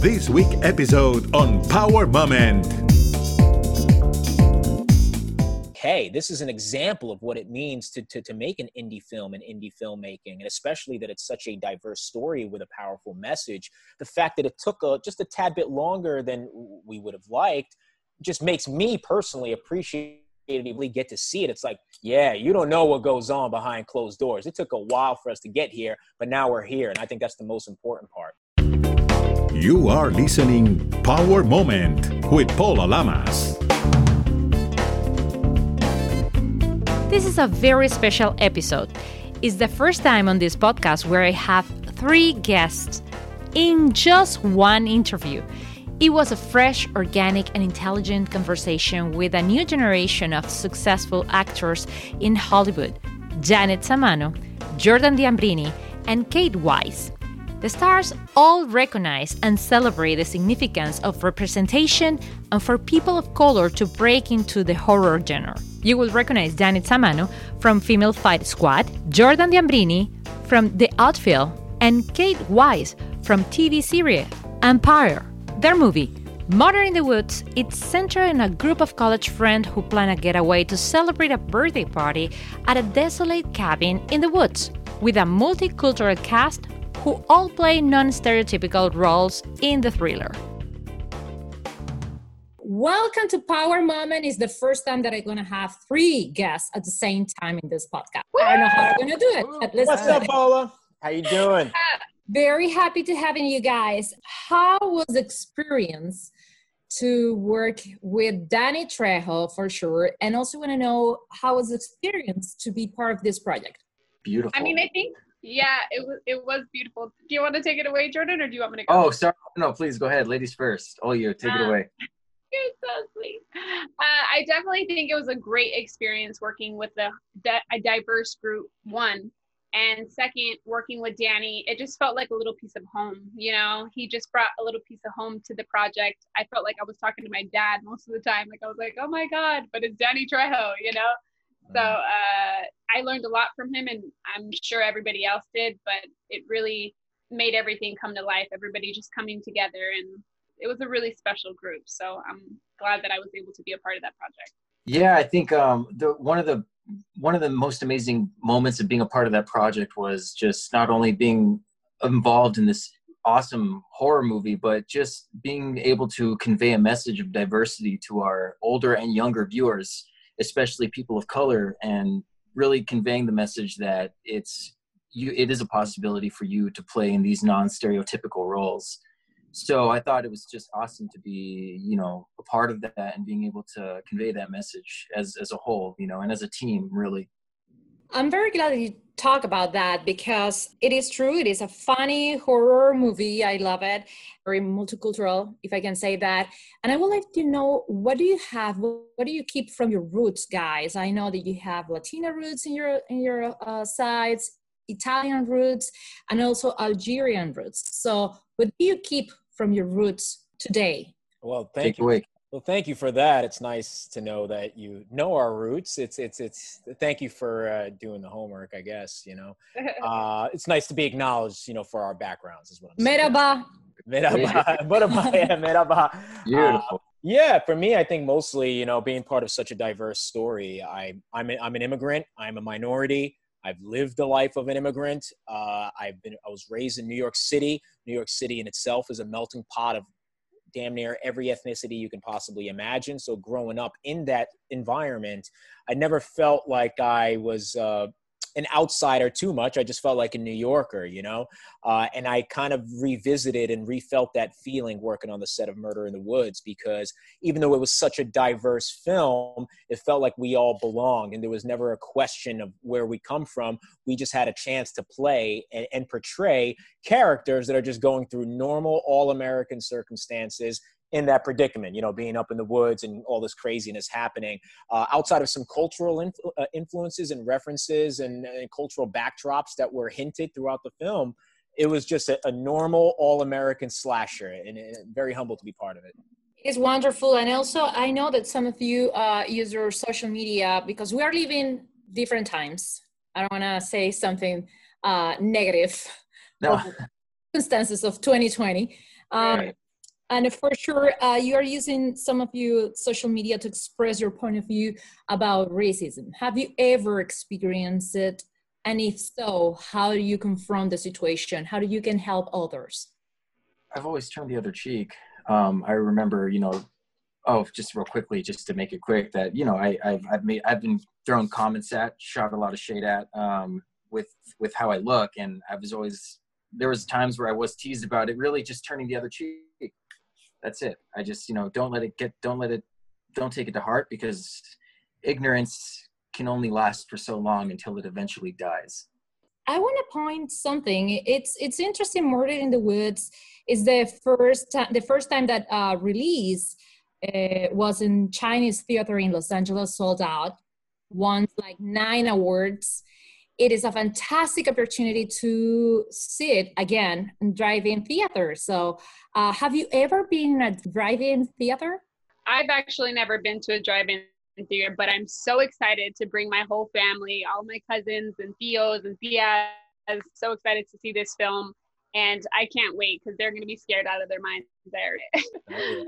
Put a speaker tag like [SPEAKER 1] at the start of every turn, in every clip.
[SPEAKER 1] this week episode on Power Moment.
[SPEAKER 2] Hey, this is an example of what it means to, to, to make an indie film and indie filmmaking, and especially that it's such a diverse story with a powerful message. The fact that it took a, just a tad bit longer than we would have liked just makes me personally appreciate get to see it, it's like, yeah, you don't know what goes on behind closed doors. It took a while for us to get here, but now we're here. And I think that's the most important part.
[SPEAKER 1] You are listening Power Moment with Paula Lamas.
[SPEAKER 3] This is a very special episode. It's the first time on this podcast where I have three guests in just one interview. It was a fresh, organic, and intelligent conversation with a new generation of successful actors in Hollywood Janet Samano, Jordan Diambrini, and Kate Wise. The stars all recognize and celebrate the significance of representation and for people of color to break into the horror genre. You will recognize Janet Samano from Female Fight Squad, Jordan Diambrini from The Outfield, and Kate Wise from TV series Empire. Their movie, Murder in the Woods, it's centered in a group of college friends who plan a getaway to celebrate a birthday party at a desolate cabin in the woods, with a multicultural cast who all play non stereotypical roles in the thriller. Welcome to Power Moment. It's the first time that I'm going to have three guests at the same time in this podcast. I don't know how we're going to do it.
[SPEAKER 2] What's up, Paula? How you doing?
[SPEAKER 3] Uh, very happy to having you guys. How was the experience to work with Danny Trejo for sure? And also want to know how was the experience to be part of this project?
[SPEAKER 4] Beautiful.
[SPEAKER 5] I mean, I think yeah, it was it was beautiful. Do you want to take it away, Jordan, or do you want me to go?
[SPEAKER 4] Oh, sorry. No, please go ahead. Ladies first. Oh, you take it
[SPEAKER 5] Um,
[SPEAKER 4] away.
[SPEAKER 5] You're so sweet. Uh, I definitely think it was a great experience working with a, di- a diverse group. One, and second, working with Danny, it just felt like a little piece of home. You know, he just brought a little piece of home to the project. I felt like I was talking to my dad most of the time. Like I was like, oh my god, but it's Danny Trejo. You know. So uh, I learned a lot from him, and I'm sure everybody else did. But it really made everything come to life. Everybody just coming together, and it was a really special group. So I'm glad that I was able to be a part of that project.
[SPEAKER 4] Yeah, I think um, the one of the one of the most amazing moments of being a part of that project was just not only being involved in this awesome horror movie, but just being able to convey a message of diversity to our older and younger viewers, especially people of color, and really conveying the message that it's you it is a possibility for you to play in these non-stereotypical roles. So I thought it was just awesome to be, you know, a part of that and being able to convey that message as as a whole, you know, and as a team, really.
[SPEAKER 3] I'm very glad that you talk about that because it is true. It is a funny horror movie. I love it. Very multicultural, if I can say that. And I would like to know what do you have? What do you keep from your roots, guys? I know that you have Latina roots in your in your uh, sides, Italian roots, and also Algerian roots. So, what do you keep from your roots today?
[SPEAKER 2] Well, thank
[SPEAKER 4] Take
[SPEAKER 2] you.
[SPEAKER 4] away.
[SPEAKER 2] Well, thank you for that. It's nice to know that you know our roots. It's it's it's. Thank you for uh, doing the homework. I guess you know. Uh, it's nice to be acknowledged. You know, for our backgrounds as well.
[SPEAKER 3] Merhaba.
[SPEAKER 2] Merhaba. Merhaba. Yeah, merhaba.
[SPEAKER 4] Beautiful.
[SPEAKER 2] Yeah, for me, I think mostly, you know, being part of such a diverse story. I, I'm, a, I'm an immigrant. I'm a minority. I've lived the life of an immigrant. Uh, I've been, I was raised in New York City. New York City in itself is a melting pot of damn near every ethnicity you can possibly imagine. So growing up in that environment, I never felt like I was uh, an outsider too much. I just felt like a New Yorker, you know? Uh, and I kind of revisited and refelt that feeling working on the set of Murder in the Woods because even though it was such a diverse film, it felt like we all belonged and there was never a question of where we come from. We just had a chance to play and, and portray characters that are just going through normal, all American circumstances in that predicament, you know, being up in the woods and all this craziness happening. Uh, outside of some cultural influ- uh, influences and references and, and cultural backdrops that were hinted throughout the film, it was just a, a normal, all American slasher, and, and very humble to be part of it.
[SPEAKER 3] It's wonderful. And also, I know that some of you uh, use your social media because we are living different times. I don't want to say something uh, negative
[SPEAKER 4] No.
[SPEAKER 3] circumstances of 2020. Um,
[SPEAKER 4] Right.
[SPEAKER 3] And for sure uh, you are using some of your social media to express your point of view about racism. Have you ever experienced it? And if so how do you confront the situation? How do you can help others?
[SPEAKER 4] I've always turned the other cheek. Um, i remember you know oh just real quickly just to make it quick that you know I, have I've made i've been thrown comments at shot a lot of shade at um, with with how i look. And i was always there was times where i was teased about it really just turning the other cheek. That's it. I just you know don't let it get don't let it don't take it to heart because ignorance can only last for so long until it eventually dies.
[SPEAKER 3] I want to point something. It's it's interesting murder in the woods is the first time the first time that uh release uh, was in chinese theater in los angeles sold out won like nine awards it is a fantastic opportunity to see it again in drive-in theater. So, uh, have you ever been a drive-in theater?
[SPEAKER 5] I've actually never been to a drive-in theater, but I'm so excited to bring my whole family, all my cousins and Theos and Theas. So excited to see this film, and I can't wait because they're going to be scared out of their minds there. oh yeah,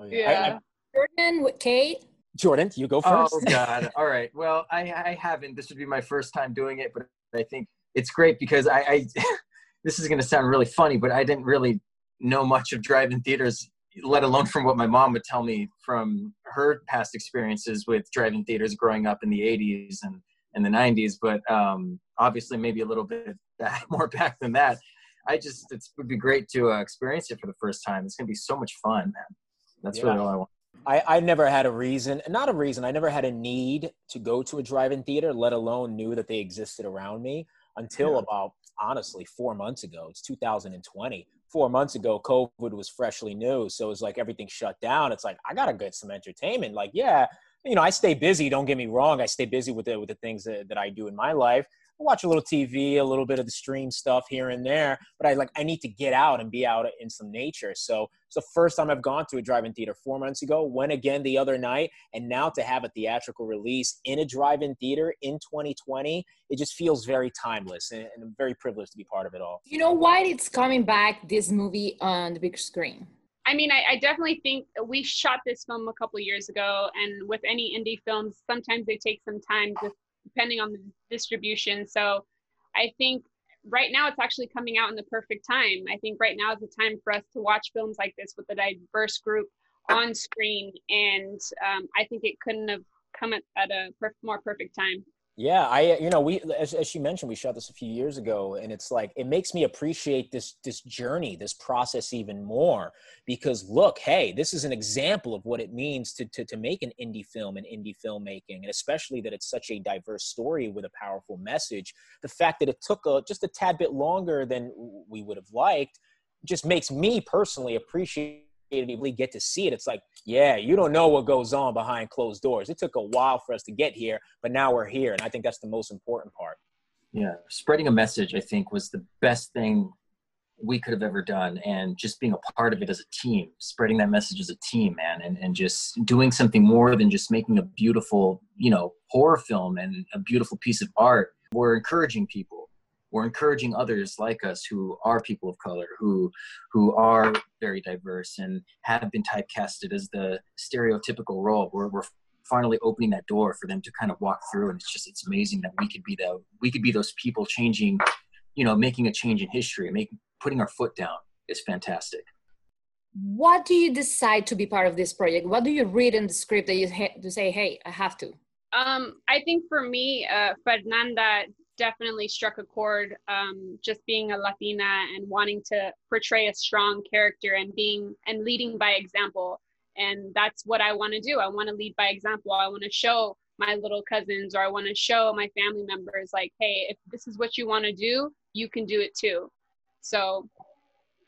[SPEAKER 3] oh yeah. yeah. Jordan with Kate.
[SPEAKER 2] Jordan, you go first.
[SPEAKER 4] Oh God! All right. Well, I, I haven't. This would be my first time doing it, but I think it's great because I, I this is going to sound really funny, but I didn't really know much of drive-in theaters, let alone from what my mom would tell me from her past experiences with drive-in theaters growing up in the '80s and and the '90s. But um, obviously, maybe a little bit back, more back than that. I just it would be great to uh, experience it for the first time. It's going to be so much fun, man. That's yeah. really all I want.
[SPEAKER 2] I, I never had a reason, not a reason, I never had a need to go to a drive in theater, let alone knew that they existed around me until yeah. about, honestly, four months ago. It's 2020. Four months ago, COVID was freshly new. So it's like everything shut down. It's like, I got to get some entertainment. Like, yeah, you know, I stay busy. Don't get me wrong. I stay busy with the, with the things that, that I do in my life watch a little TV, a little bit of the stream stuff here and there, but I like I need to get out and be out in some nature. So it's the first time I've gone to a drive-in theater four months ago, went again the other night, and now to have a theatrical release in a drive-in theater in 2020, it just feels very timeless, and, and I'm very privileged to be part of it all.
[SPEAKER 3] You know why it's coming back this movie on the big screen?
[SPEAKER 5] I mean, I, I, definitely think we shot this film a couple years ago, and with any indie films, sometimes they take some time to depending on the distribution. So I think right now it's actually coming out in the perfect time. I think right now is the time for us to watch films like this with a diverse group on screen. And um, I think it couldn't have come at, at a per- more perfect time.
[SPEAKER 2] Yeah, I uh, you know we as, as she mentioned we shot this a few years ago and it's like it makes me appreciate this this journey this process even more because look hey this is an example of what it means to to, to make an indie film and indie filmmaking and especially that it's such a diverse story with a powerful message. The fact that it took a, just a tad bit longer than we would have liked just makes me personally appreciate really get to see it. It's like, yeah, you don't know what goes on behind closed doors. It took a while for us to get here, but now we're here. And I think that's the most important part.
[SPEAKER 4] Yeah. Spreading a message, I think, was the best thing we could have ever done. And just being a part of it as a team, spreading that message as a team, man, and, and just doing something more than just making a beautiful, you know, horror film and a beautiful piece of art. We're encouraging people we're encouraging others like us who are people of color who who are very diverse and have been typecasted as the stereotypical role we're, we're finally opening that door for them to kind of walk through. And it's just it's amazing that we could be the we could be those people changing you know making a change in history making putting our foot down is fantastic.
[SPEAKER 3] What do you decide to be part of this project? What do you read in the script that you ha- to say hey i have to?
[SPEAKER 5] Um, I think for me, uh, Fernanda definitely struck a chord um, just being a latina and wanting to portray a strong character and being and leading by example. And that's what i want to do. I want to lead by example. I want to show my little cousins or i want to show my family members like hey if this is what you want to do you can do it too. So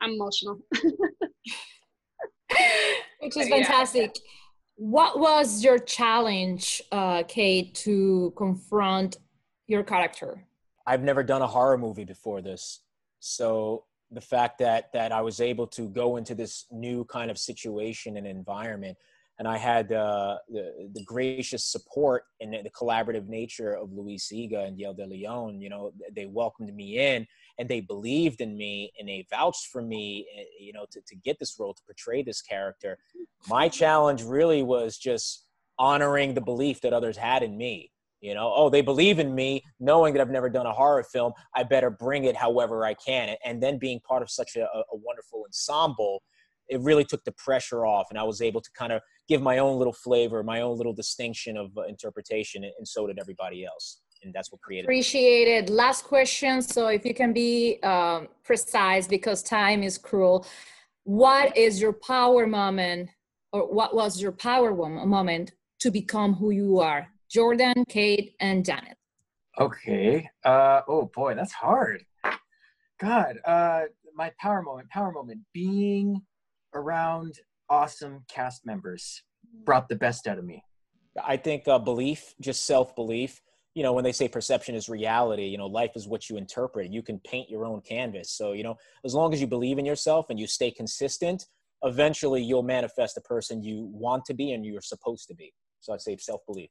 [SPEAKER 5] i'm emotional.
[SPEAKER 3] Which is fantastic yeah. what was your challenge uh, kate to confront your character?
[SPEAKER 2] I've never done a horror movie before this. So the fact that that I was able to go into this new kind of situation and environment, and I had uh, the, the gracious support and the collaborative nature of Luis Iga and Yel De Leon. You know, they welcomed me in and they believed in me and they vouched for me, eh, you know, to, to get this role, to portray this character. My challenge really was just honoring the belief that others had in me. You know, oh, they believe in me, knowing that I've never done a horror film. I better bring it however I can. And then being part of such a, a wonderful ensemble it really took the pressure off and i was able to kind of give my own little flavor my own little distinction of uh, interpretation and so did everybody else and that's what created
[SPEAKER 3] appreciated last question so if you can be um, precise because time is cruel what is your power moment or what was your power moment to become who you are jordan kate and janet
[SPEAKER 4] okay uh, oh boy that's hard god uh, my power moment power moment being around awesome cast members brought the best out of me.
[SPEAKER 2] I think uh, belief, just self belief. You know, when they say perception is reality, you know, life is what you interpret. You can paint your own canvas. So, you know, as long as you believe in yourself and you stay consistent, eventually you'll manifest the person you want to be and you're supposed to be. So I'd say self belief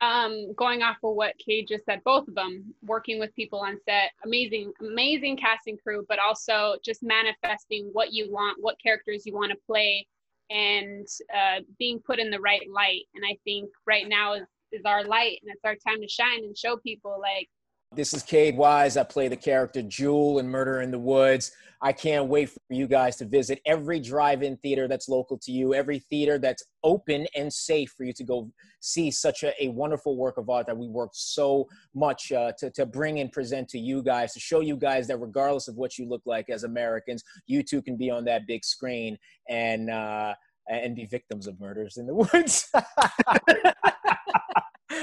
[SPEAKER 5] um, going off of what Kate just said, both of them working with people on set, amazing, amazing casting crew, but also just manifesting what you want, what characters you want to play, and uh, being put in the right light. And I think right now is, is our light, and it's our time to shine and show people like
[SPEAKER 2] this is Kate Wise. I play the character Jewel in Murder in the Woods. I can't wait for you guys to visit every drive in theater that's local to you, every theater that's open and safe for you to go see such a, a wonderful work of art that we worked so much uh, to, to bring and present to you guys, to show you guys that regardless of what you look like as Americans, you too can be on that big screen and, uh, and be victims of murders in the woods.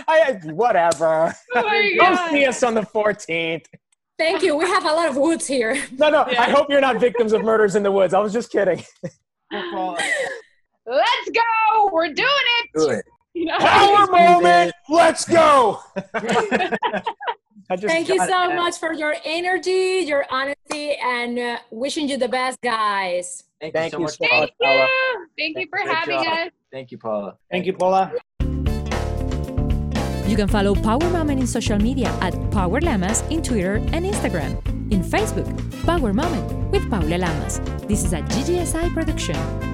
[SPEAKER 2] I, whatever. Oh Go see us on the 14th.
[SPEAKER 3] Thank you. We have a lot of woods here.
[SPEAKER 2] No, no. Yeah. I hope you're not victims of murders in the woods. I was just kidding.
[SPEAKER 5] Let's go. We're doing it.
[SPEAKER 4] Do it.
[SPEAKER 2] You know? Power moment. Let's go.
[SPEAKER 3] Thank you so that. much for your energy, your honesty, and uh, wishing you the best, guys.
[SPEAKER 4] Thank, Thank you so
[SPEAKER 5] much, Paula.
[SPEAKER 4] Thank
[SPEAKER 5] you. Thank, Thank you for having job. us.
[SPEAKER 4] Thank you, Paula.
[SPEAKER 2] Thank you, Paula.
[SPEAKER 3] You can follow Power Moment in social media at Paula Lamas in Twitter and Instagram. In Facebook, Power Moment with Paula Lamas. This is a GGSI production.